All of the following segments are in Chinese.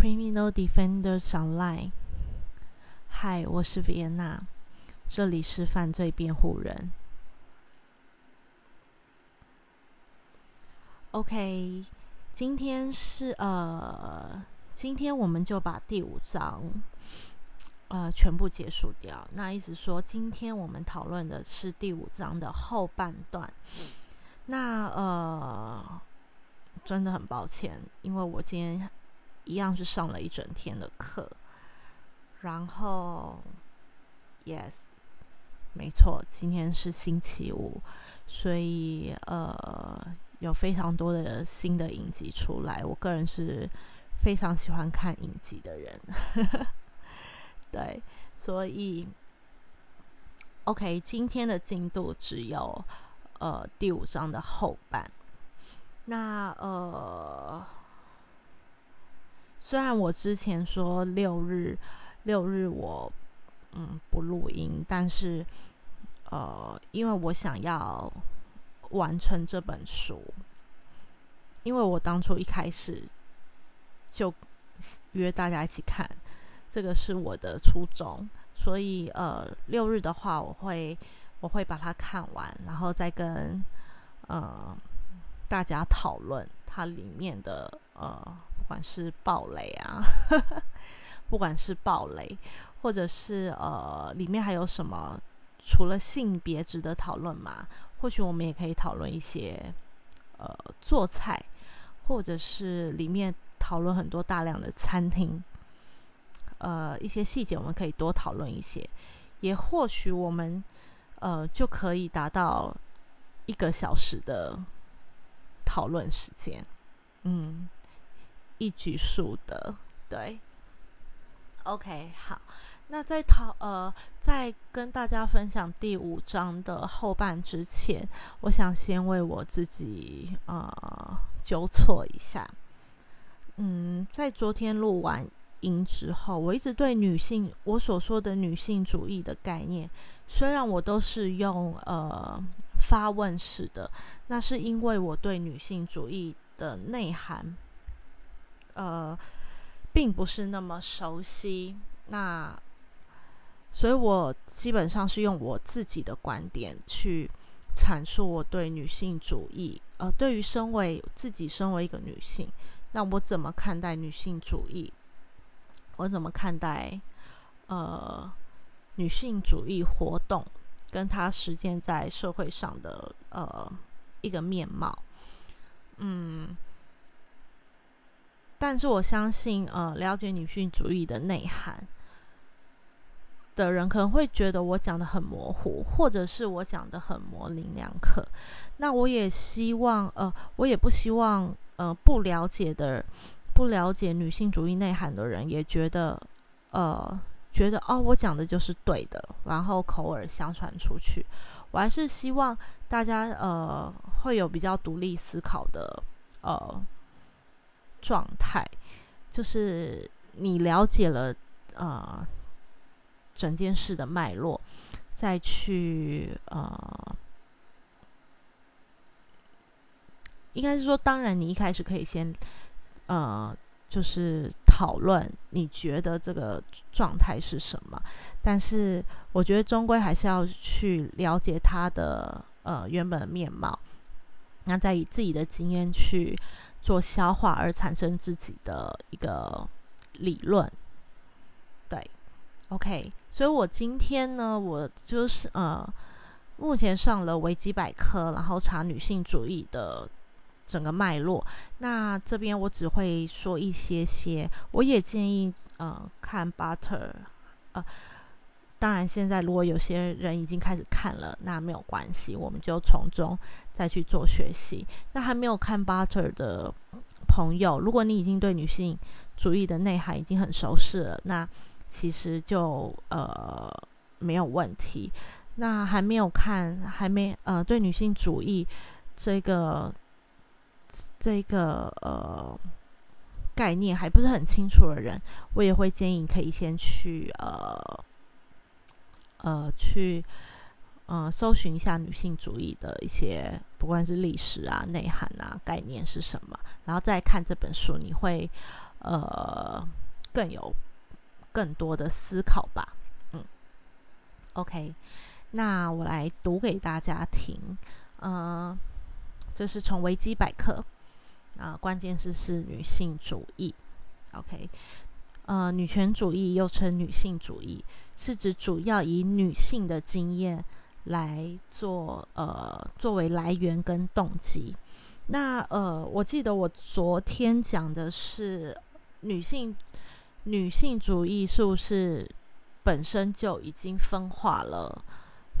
Criminal Defenders Online。嗨，我是 Vienna，这里是犯罪辩护人。OK，今天是呃，今天我们就把第五章呃全部结束掉。那意思说，今天我们讨论的是第五章的后半段。那呃，真的很抱歉，因为我今天一样是上了一整天的课。然后，yes，没错，今天是星期五，所以呃，有非常多的新的影集出来。我个人是非常喜欢看影集的人，对，所以，OK，今天的进度只有呃第五章的后半。那呃，虽然我之前说六日。六日我嗯不录音，但是呃，因为我想要完成这本书，因为我当初一开始就约大家一起看，这个是我的初衷，所以呃六日的话，我会我会把它看完，然后再跟呃大家讨论它里面的呃不管是暴雷啊。不管是暴雷，或者是呃，里面还有什么除了性别值得讨论吗？或许我们也可以讨论一些呃做菜，或者是里面讨论很多大量的餐厅，呃，一些细节我们可以多讨论一些。也或许我们呃就可以达到一个小时的讨论时间，嗯，一举数得，对。OK，好，那在讨呃，在跟大家分享第五章的后半之前，我想先为我自己呃纠错一下。嗯，在昨天录完音之后，我一直对女性我所说的女性主义的概念，虽然我都是用呃发问式的，那是因为我对女性主义的内涵，呃。并不是那么熟悉，那所以我基本上是用我自己的观点去阐述我对女性主义，呃，对于身为自己身为一个女性，那我怎么看待女性主义？我怎么看待呃女性主义活动跟它实践在社会上的呃一个面貌？嗯。但是我相信，呃，了解女性主义的内涵的人可能会觉得我讲的很模糊，或者是我讲的很模棱两可。那我也希望，呃，我也不希望，呃，不了解的、不了解女性主义内涵的人也觉得，呃，觉得哦，我讲的就是对的，然后口耳相传出去。我还是希望大家，呃，会有比较独立思考的，呃。状态就是你了解了呃整件事的脉络，再去呃，应该是说，当然你一开始可以先呃，就是讨论你觉得这个状态是什么，但是我觉得终归还是要去了解它的呃原本的面貌，那再以自己的经验去。做消化而产生自己的一个理论，对，OK，所以我今天呢，我就是呃，目前上了维基百科，然后查女性主义的整个脉络。那这边我只会说一些些，我也建议呃看 Butter，呃。当然，现在如果有些人已经开始看了，那没有关系，我们就从中再去做学习。那还没有看 Butter 的朋友，如果你已经对女性主义的内涵已经很熟悉了，那其实就呃没有问题。那还没有看，还没呃对女性主义这个这个呃概念还不是很清楚的人，我也会建议可以先去呃。呃，去，呃，搜寻一下女性主义的一些不管是历史啊、内涵啊、概念是什么，然后再看这本书，你会呃更有更多的思考吧。嗯，OK，那我来读给大家听。嗯，这是从维基百科啊，关键字是女性主义。OK，呃，女权主义又称女性主义，是指主要以女性的经验。来做呃，作为来源跟动机。那呃，我记得我昨天讲的是女性女性主义，是不是本身就已经分化了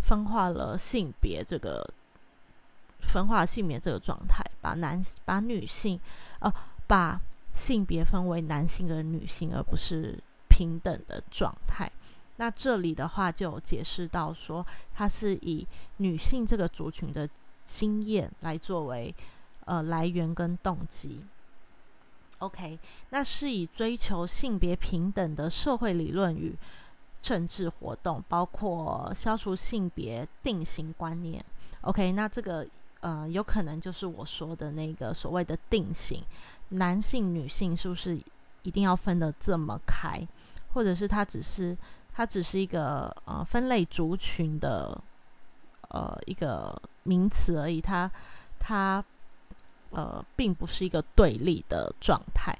分化了性别这个分化性别这个状态，把男把女性呃把性别分为男性跟女性，而不是平等的状态。那这里的话就解释到说，它是以女性这个族群的经验来作为呃来源跟动机。OK，那是以追求性别平等的社会理论与政治活动，包括消除性别定型观念。OK，那这个呃有可能就是我说的那个所谓的定型，男性女性是不是一定要分得这么开，或者是它只是？它只是一个呃分类族群的呃一个名词而已，它它呃并不是一个对立的状态。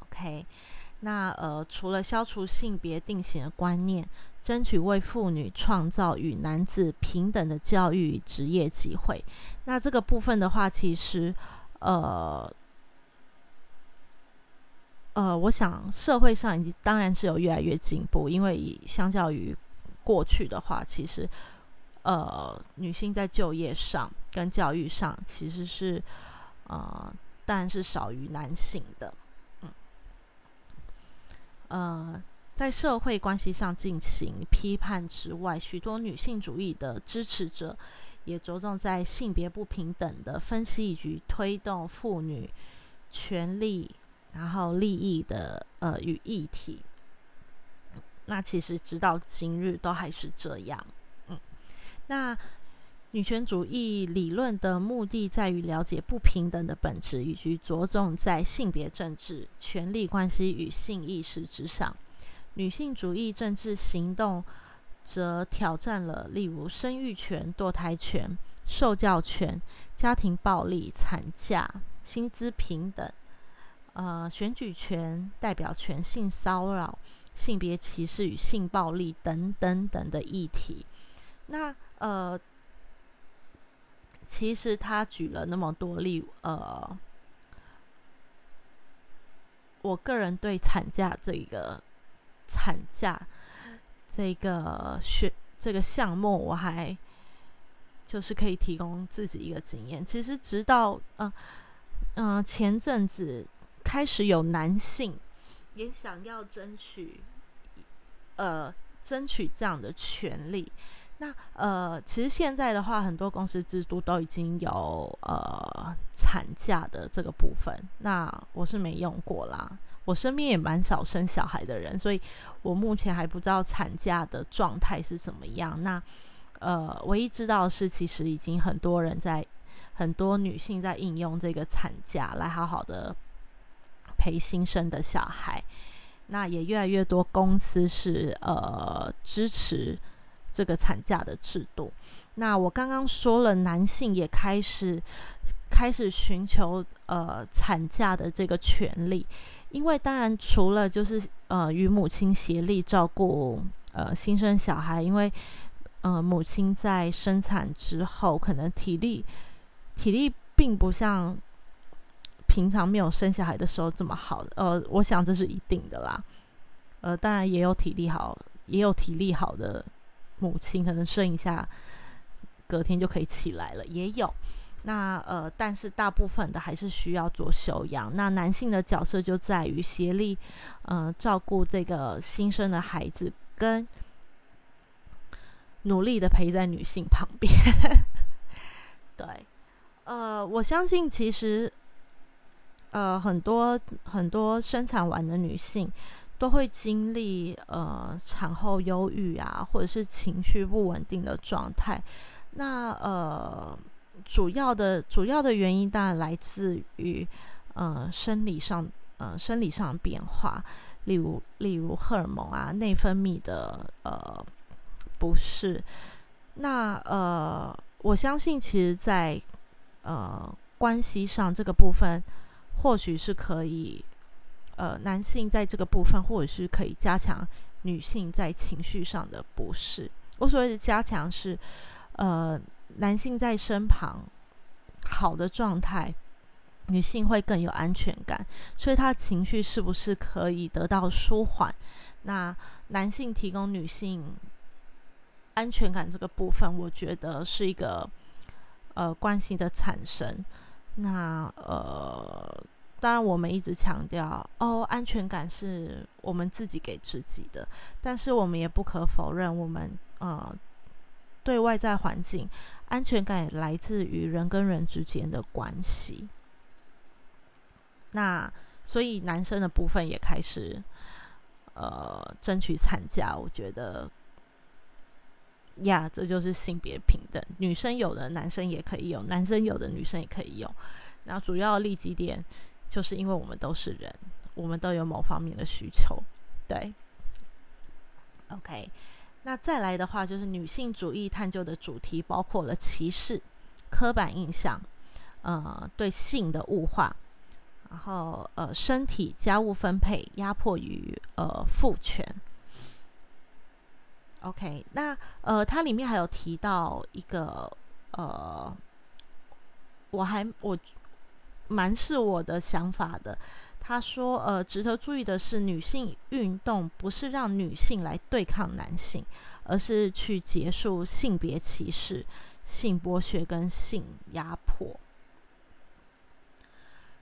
OK，那呃除了消除性别定型的观念，争取为妇女创造与男子平等的教育职业机会，那这个部分的话，其实呃。呃，我想社会上已经当然是有越来越进步，因为相较于过去的话，其实呃女性在就业上跟教育上其实是呃当然是少于男性的，嗯，呃，在社会关系上进行批判之外，许多女性主义的支持者也着重在性别不平等的分析以及推动妇女权利。然后利益的呃与议题，那其实直到今日都还是这样。嗯，那女权主义理论的目的在于了解不平等的本质，以及着重在性别政治、权力关系与性意识之上。女性主义政治行动则挑战了例如生育权、堕胎权、受教权、家庭暴力、产假、薪资平等。呃，选举权、代表权、性骚扰、性别歧视与性暴力等等等的议题。那呃，其实他举了那么多例，呃，我个人对产假这个产假这个选这个项目，我还就是可以提供自己一个经验。其实直到嗯嗯前阵子。开始有男性也想要争取，呃，争取这样的权利。那呃，其实现在的话，很多公司制度都已经有呃产假的这个部分。那我是没用过啦，我身边也蛮少生小孩的人，所以我目前还不知道产假的状态是怎么样。那呃，唯一知道的是，其实已经很多人在，很多女性在应用这个产假来好好的。陪新生的小孩，那也越来越多公司是呃支持这个产假的制度。那我刚刚说了，男性也开始开始寻求呃产假的这个权利，因为当然除了就是呃与母亲协力照顾呃新生小孩，因为呃母亲在生产之后可能体力体力并不像。平常没有生小孩的时候这么好，呃，我想这是一定的啦。呃，当然也有体力好，也有体力好的母亲，可能生一下，隔天就可以起来了，也有。那呃，但是大部分的还是需要做休养。那男性的角色就在于协力，嗯，照顾这个新生的孩子，跟努力的陪在女性旁边。对，呃，我相信其实。呃，很多很多生产完的女性都会经历呃产后忧郁啊，或者是情绪不稳定的状态。那呃，主要的主要的原因当然来自于呃生理上呃生理上的变化，例如例如荷尔蒙啊内分泌的呃不适。那呃我相信其实，在呃关系上这个部分，或许是可以呃男性在这个部分，或者是可以加强女性在情绪上的不适。我所谓的加强是呃。男性在身旁好的状态，女性会更有安全感，所以她情绪是不是可以得到舒缓？那男性提供女性安全感这个部分，我觉得是一个呃关系的产生。那呃，当然我们一直强调哦，安全感是我们自己给自己的，但是我们也不可否认，我们呃。对外在环境安全感来自于人跟人之间的关系。那所以男生的部分也开始呃争取参加。我觉得呀，这就是性别平等，女生有的男生也可以有，男生有的女生也可以有。那主要立基点就是因为我们都是人，我们都有某方面的需求。对，OK。那再来的话，就是女性主义探究的主题包括了歧视、刻板印象，呃，对性的物化，然后呃，身体、家务分配、压迫与呃父权。OK，那呃，它里面还有提到一个呃，我还我蛮是我的想法的。他说：“呃，值得注意的是，女性运动不是让女性来对抗男性，而是去结束性别歧视、性剥削跟性压迫。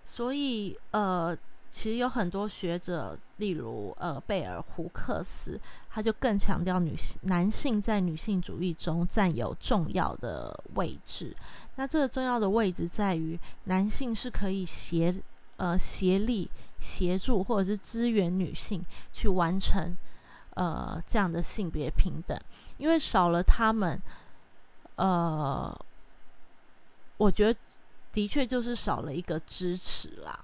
所以，呃，其实有很多学者，例如呃贝尔胡克斯，他就更强调女性、男性在女性主义中占有重要的位置。那这个重要的位置在于，男性是可以协。”呃，协力协助或者是支援女性去完成呃这样的性别平等，因为少了他们，呃，我觉得的确就是少了一个支持啦。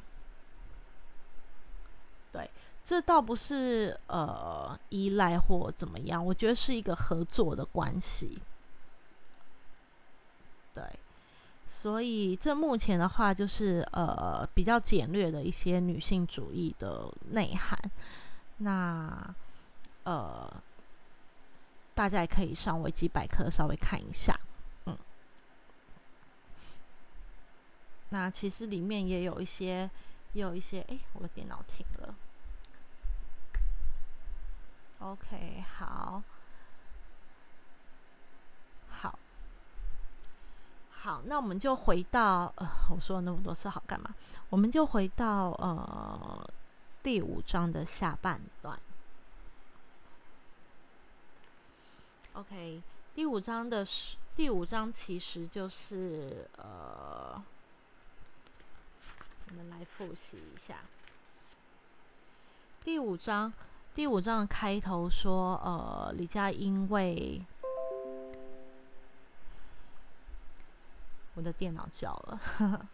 这倒不是呃依赖或怎么样，我觉得是一个合作的关系。对。所以，这目前的话，就是呃比较简略的一些女性主义的内涵。那呃，大家也可以上维基百科稍微看一下。嗯，那其实里面也有一些，也有一些。哎，我的电脑停了。OK，好。好，好那我们就回到呃，我说了那么多次好干嘛？我们就回到呃第五章的下半段。OK，第五章的是第五章其实就是呃，我们来复习一下第五章。第五章开头说，呃，李佳因为。我的电脑叫了。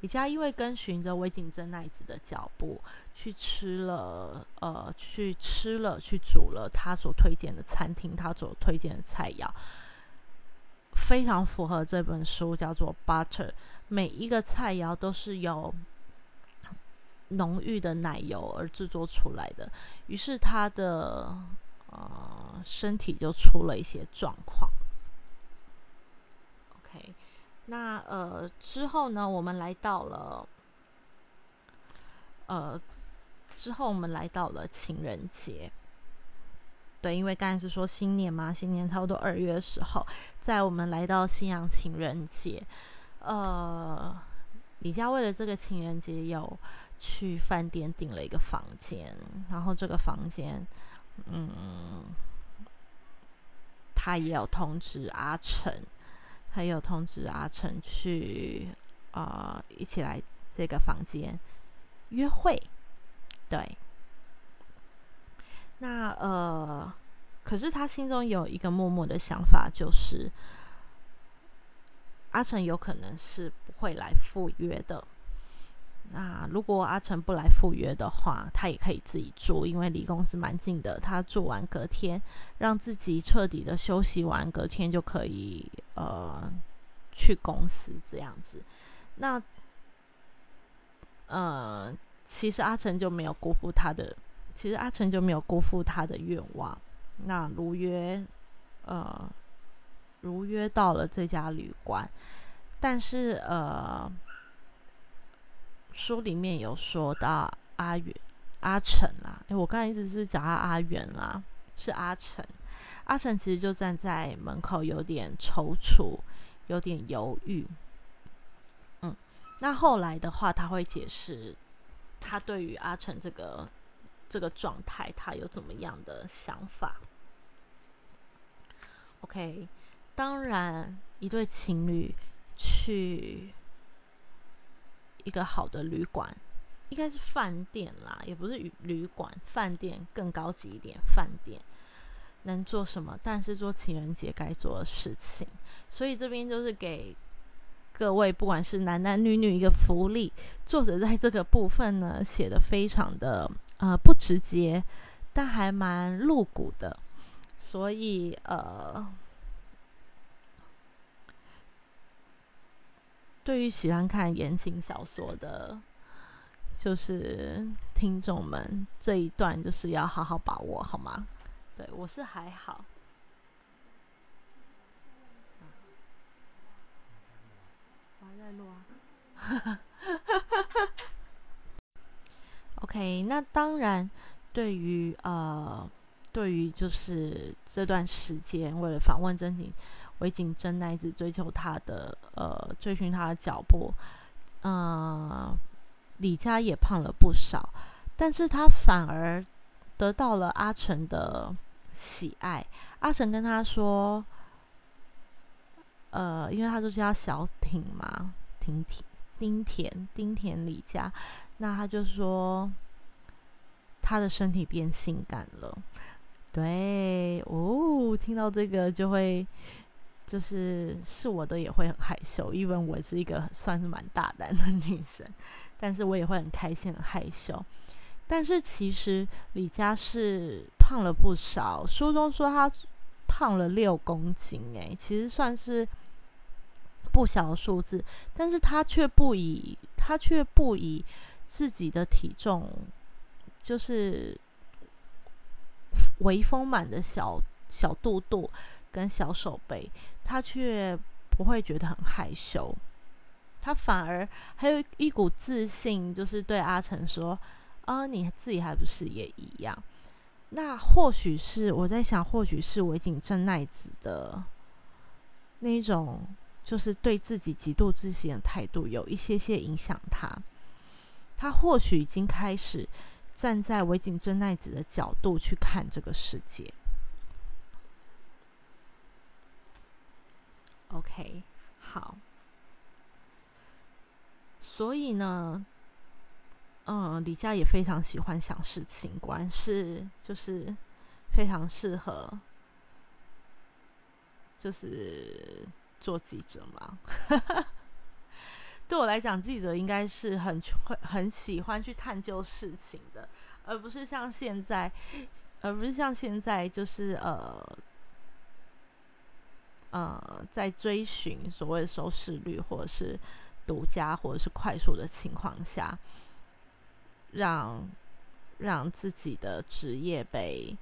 李佳因为跟循着尾井真奈子的脚步去吃了，呃，去吃了，去煮了他所推荐的餐厅，他所推荐的菜肴，非常符合这本书叫做《Butter》，每一个菜肴都是由浓郁的奶油而制作出来的。于是他的呃身体就出了一些状况。OK，那呃之后呢，我们来到了，呃之后我们来到了情人节。对，因为刚才是说新年嘛，新年差不多二月的时候，在我们来到西洋情人节，呃，李佳为了这个情人节，有去饭店订了一个房间，然后这个房间，嗯，他也有通知阿成。他也有通知阿成去，呃，一起来这个房间约会，对。那呃，可是他心中有一个默默的想法，就是阿成有可能是不会来赴约的。那如果阿成不来赴约的话，他也可以自己住，因为离公司蛮近的。他住完隔天，让自己彻底的休息完，隔天就可以呃去公司这样子。那呃，其实阿成就没有辜负他的，其实阿成就没有辜负他的愿望。那如约呃如约到了这家旅馆，但是呃。书里面有说到阿远、阿成啦，诶，我刚才一直是讲到阿远啦，是阿成。阿成其实就站在门口，有点踌躇，有点犹豫。嗯，那后来的话，他会解释他对于阿成这个这个状态，他有怎么样的想法。OK，当然，一对情侣去。一个好的旅馆，应该是饭店啦，也不是旅旅馆，饭店更高级一点。饭店能做什么？但是做情人节该做的事情。所以这边就是给各位，不管是男男女女一个福利。作者在这个部分呢，写的非常的呃不直接，但还蛮露骨的。所以呃。对于喜欢看言情小说的，就是听众们，这一段就是要好好把握，好吗？对我是还好。我还在录啊。OK，那当然，对于呃，对于就是这段时间，为了访问真情。尾井真奈子追求他的，呃，追寻他的脚步，嗯，李佳也胖了不少，但是他反而得到了阿成的喜爱。阿成跟他说，呃，因为他就叫小挺嘛，挺挺丁田丁田李佳，那他就说他的身体变性感了。对，哦，听到这个就会。就是是我的也会很害羞，因为我是一个算是蛮大胆的女生，但是我也会很开心很害羞。但是其实李佳是胖了不少，书中说她胖了六公斤，诶，其实算是不小的数字，但是她却不以她却不以自己的体重就是微丰满的小小肚肚。跟小手背，他却不会觉得很害羞，他反而还有一股自信，就是对阿成说：“啊，你自己还不是也一样？”那或许是我在想，或许是尾井正奈子的那一种，就是对自己极度自信的态度，有一些些影响他。他或许已经开始站在尾井真奈子的角度去看这个世界。OK，好。所以呢，嗯，李佳也非常喜欢想事情，果然是就是非常适合，就是做记者嘛。对我来讲，记者应该是很会很喜欢去探究事情的，而不是像现在，而不是像现在，就是呃。呃，在追寻所谓的收视率，或者是独家，或者是快速的情况下，让让自己的职业被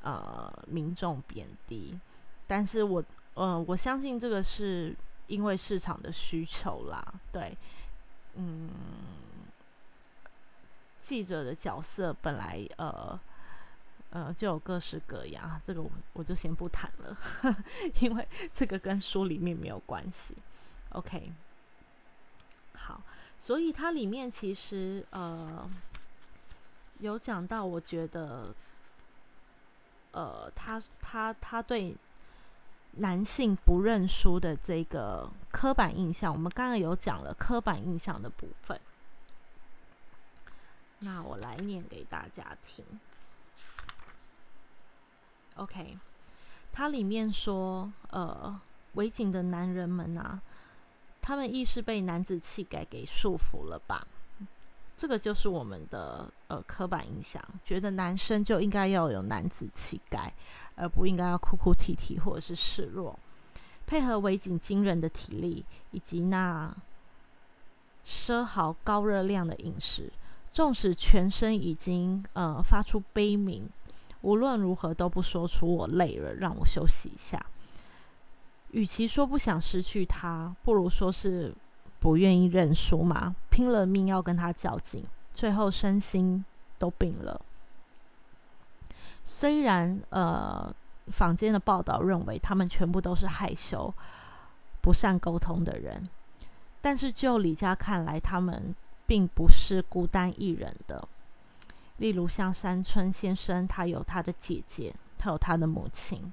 呃民众贬低。但是我，呃，我相信这个是因为市场的需求啦。对，嗯，记者的角色本来呃。呃，就有各式各样，这个我我就先不谈了，因为这个跟书里面没有关系。OK，好，所以它里面其实呃有讲到，我觉得呃，他他他对男性不认输的这个刻板印象，我们刚刚有讲了刻板印象的部分，那我来念给大家听。OK，它里面说，呃，围景的男人们啊，他们亦是被男子气概给束缚了吧？这个就是我们的呃刻板印象，觉得男生就应该要有男子气概，而不应该要哭哭啼啼或者是示弱。配合围景惊人的体力以及那奢豪高热量的饮食，纵使全身已经呃发出悲鸣，无论如何都不说出我累了，让我休息一下。与其说不想失去他，不如说是。不愿意认输嘛，拼了命要跟他较劲，最后身心都病了。虽然呃，坊间的报道认为他们全部都是害羞、不善沟通的人，但是就李家看来，他们并不是孤单一人的。例如像山村先生，他有他的姐姐，他有他的母亲；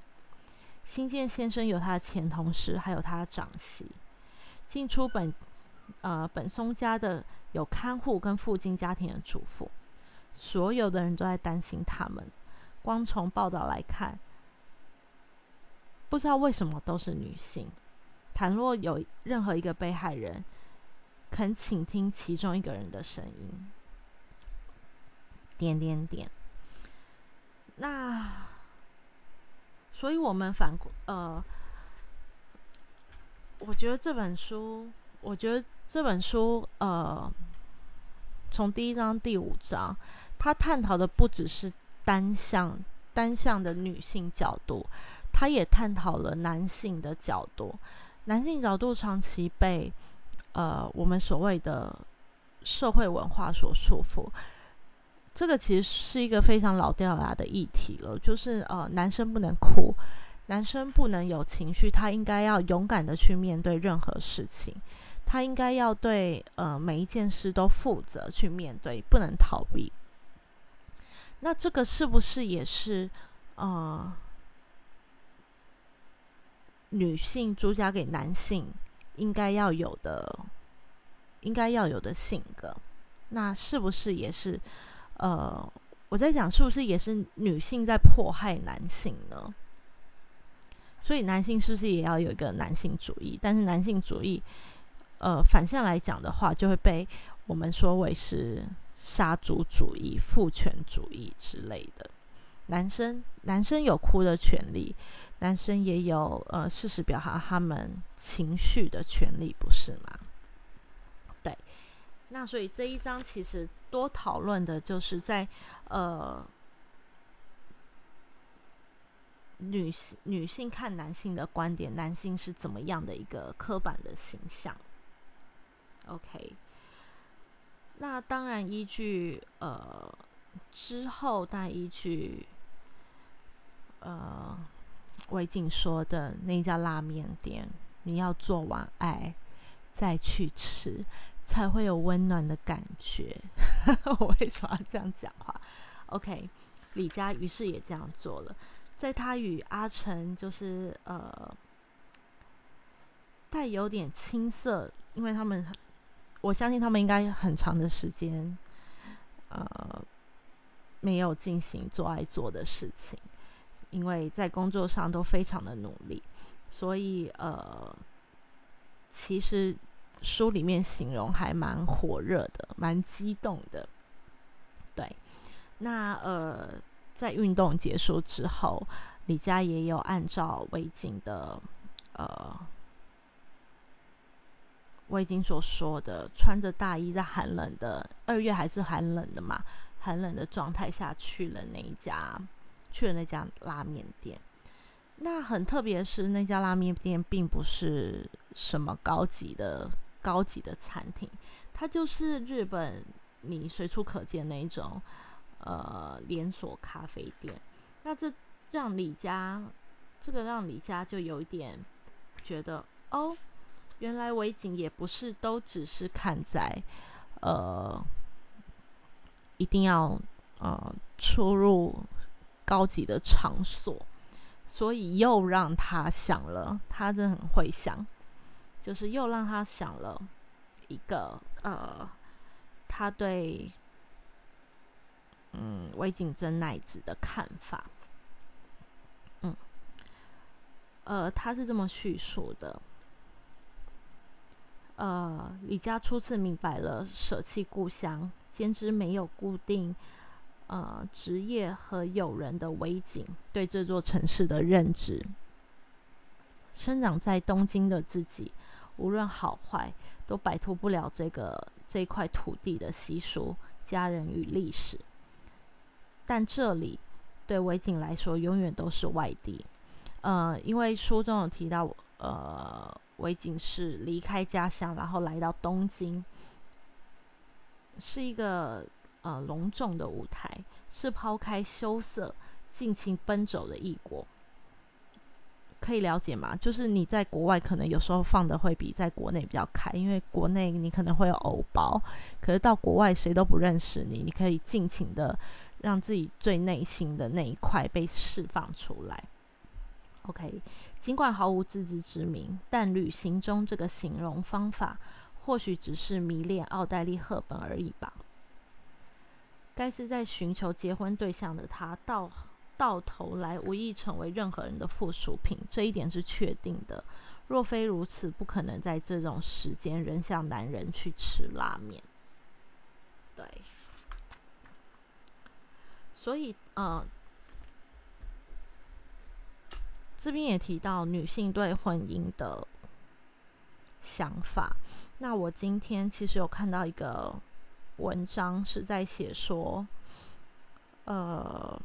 新建先生有他的前同事，还有他的长媳。进出本。呃，本松家的有看护跟附近家庭的主妇，所有的人都在担心他们。光从报道来看，不知道为什么都是女性。倘若有任何一个被害人肯倾听其中一个人的声音，点点点。那，所以我们反呃，我觉得这本书。我觉得这本书，呃，从第一章第五章，它探讨的不只是单向单向的女性角度，它也探讨了男性的角度。男性角度长期被呃我们所谓的社会文化所束缚，这个其实是一个非常老掉牙的议题了，就是呃男生不能哭，男生不能有情绪，他应该要勇敢的去面对任何事情。他应该要对呃每一件事都负责去面对，不能逃避。那这个是不是也是呃女性主嫁给男性应该要有的，应该要有的性格？那是不是也是呃我在讲，是不是也是女性在迫害男性呢？所以男性是不是也要有一个男性主义？但是男性主义。呃，反向来讲的话，就会被我们说为是杀猪主义、父权主义之类的。男生，男生有哭的权利，男生也有呃事实表达他们情绪的权利，不是吗？那所以这一章其实多讨论的就是在呃女性女性看男性的观点，男性是怎么样的一个刻板的形象。OK，那当然依据呃之后，但依据呃魏静说的那家拉面店，你要做完爱再去吃，才会有温暖的感觉。我为什么要这样讲话？OK，李佳于是也这样做了，在他与阿成就是呃带有点青涩，因为他们。我相信他们应该很长的时间，呃，没有进行做爱做的事情，因为在工作上都非常的努力，所以呃，其实书里面形容还蛮火热的，蛮激动的。对，那呃，在运动结束之后，李佳也有按照魏景的呃。我已经所说的，穿着大衣在寒冷的二月还是寒冷的嘛，寒冷的状态下去了那一家，去了那家拉面店。那很特别是那家拉面店并不是什么高级的高级的餐厅，它就是日本你随处可见那种呃连锁咖啡店。那这让李家这个让李家就有一点觉得哦。原来维景也不是都只是看在，呃，一定要呃出入高级的场所，所以又让他想了，他真的很会想，就是又让他想了一个呃，他对嗯围景真奈子的看法，嗯，呃，他是这么叙述的。呃，李家初次明白了舍弃故乡、兼之没有固定呃职业和友人的围景对这座城市的认知。生长在东京的自己，无论好坏，都摆脱不了这个这块土地的习俗、家人与历史。但这里对维景来说，永远都是外地。呃，因为书中有提到，呃，维景是离开家乡，然后来到东京，是一个呃隆重的舞台，是抛开羞涩、尽情奔走的异国。可以了解吗？就是你在国外可能有时候放的会比在国内比较开，因为国内你可能会有偶包，可是到国外谁都不认识你，你可以尽情的让自己最内心的那一块被释放出来。OK，尽管毫无自知之明，但旅行中这个形容方法或许只是迷恋奥黛丽·赫本而已吧。该是在寻求结婚对象的他，到到头来无意成为任何人的附属品，这一点是确定的。若非如此，不可能在这种时间仍向男人去吃拉面。对，所以，呃。这边也提到女性对婚姻的想法。那我今天其实有看到一个文章，是在写说，呃，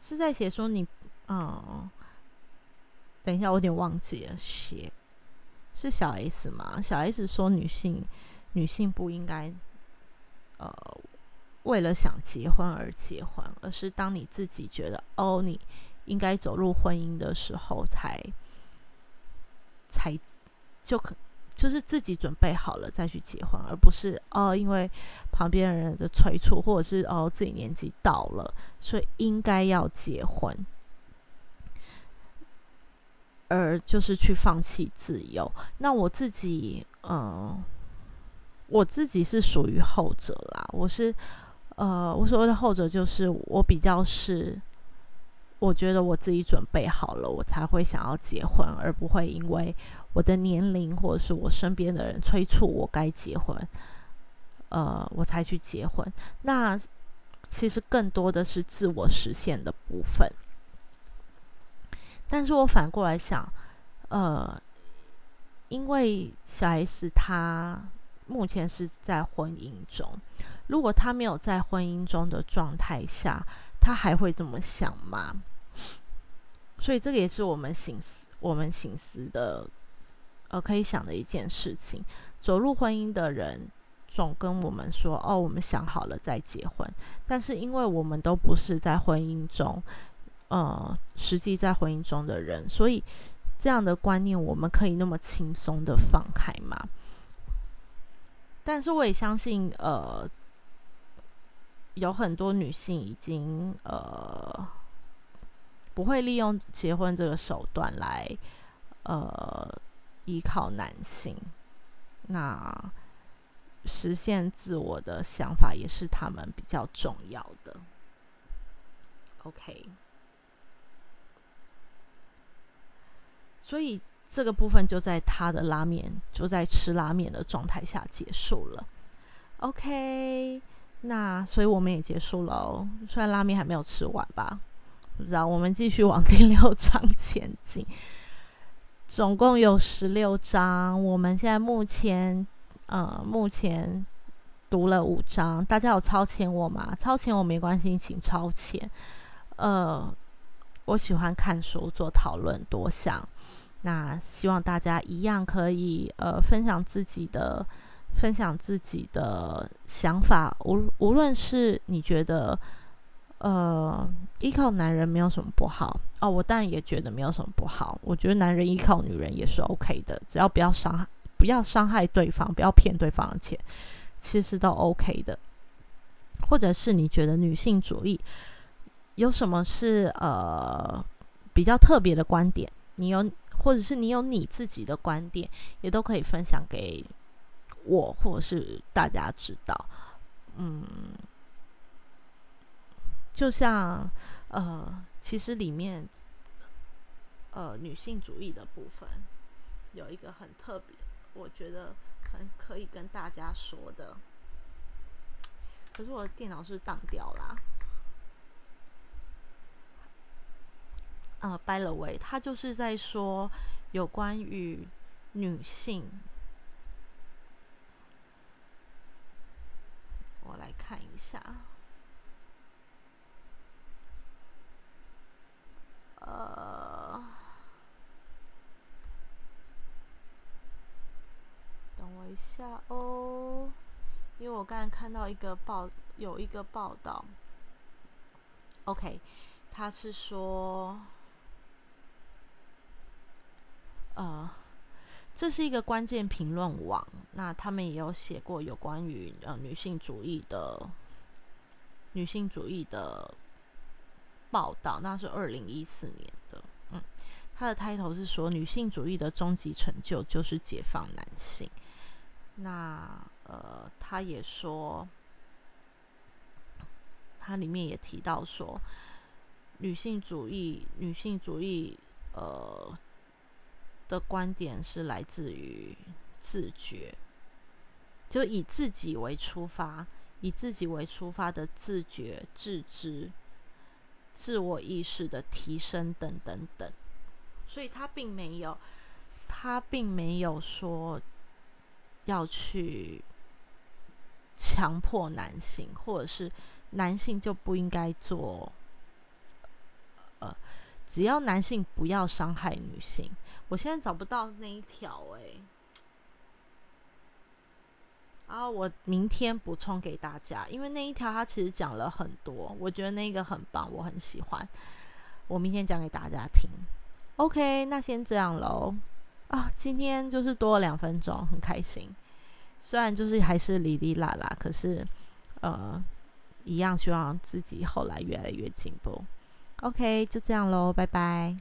是在写说你，嗯，等一下，我有点忘记了，写是小 S 吗？小 S 说女性女性不应该，呃。为了想结婚而结婚，而是当你自己觉得哦，你应该走入婚姻的时候，才才就可就是自己准备好了再去结婚，而不是哦，因为旁边人的催促，或者是哦自己年纪到了，所以应该要结婚，而就是去放弃自由。那我自己，嗯，我自己是属于后者啦，我是。呃，我所谓的后者就是我比较是，我觉得我自己准备好了，我才会想要结婚，而不会因为我的年龄或者是我身边的人催促我该结婚，呃，我才去结婚。那其实更多的是自我实现的部分。但是我反过来想，呃，因为小 S 她目前是在婚姻中。如果她没有在婚姻中的状态下，她还会这么想吗？所以这个也是我们醒思、我们醒思的，呃，可以想的一件事情。走入婚姻的人总跟我们说：“哦，我们想好了再结婚。”但是因为我们都不是在婚姻中，呃，实际在婚姻中的人，所以这样的观念我们可以那么轻松的放开吗？但是我也相信，呃。有很多女性已经呃不会利用结婚这个手段来呃依靠男性，那实现自我的想法也是他们比较重要的。OK，所以这个部分就在他的拉面就在吃拉面的状态下结束了。OK。那所以我们也结束了哦，虽然拉面还没有吃完吧，不知道。我们继续往第六章前进，总共有十六章，我们现在目前呃目前读了五章，大家有超前我吗？超前我没关系，请超前。呃，我喜欢看书做讨论多想，那希望大家一样可以呃分享自己的。分享自己的想法，无无论是你觉得，呃，依靠男人没有什么不好哦，我当然也觉得没有什么不好。我觉得男人依靠女人也是 OK 的，只要不要伤害，不要伤害对方，不要骗对方的钱，其实都 OK 的。或者是你觉得女性主义有什么是呃比较特别的观点，你有，或者是你有你自己的观点，也都可以分享给。我或者是大家知道，嗯，就像呃，其实里面，呃，女性主义的部分有一个很特别，我觉得很可以跟大家说的。可是我的电脑是当掉啦。呃，by the way，他就是在说有关于女性。我来看一下，呃，等我一下哦，因为我刚才看到一个报，有一个报道，OK，他是说。呃，这是一个关键评论网，那他们也有写过有关于呃女性主义的女性主义的报道，那是二零一四年的。嗯，他的 title 是说女性主义的终极成就就是解放男性。那呃，他也说，他里面也提到说，女性主义女性主义呃。的观点是来自于自觉，就以自己为出发，以自己为出发的自觉、自知、自我意识的提升等等等。所以他并没有，他并没有说要去强迫男性，或者是男性就不应该做，呃。只要男性不要伤害女性，我现在找不到那一条哎，啊，我明天补充给大家，因为那一条它其实讲了很多，我觉得那个很棒，我很喜欢，我明天讲给大家听。OK，那先这样喽，啊，今天就是多了两分钟，很开心，虽然就是还是哩哩啦啦，可是呃，一样希望自己后来越来越进步。OK，就这样喽，拜拜。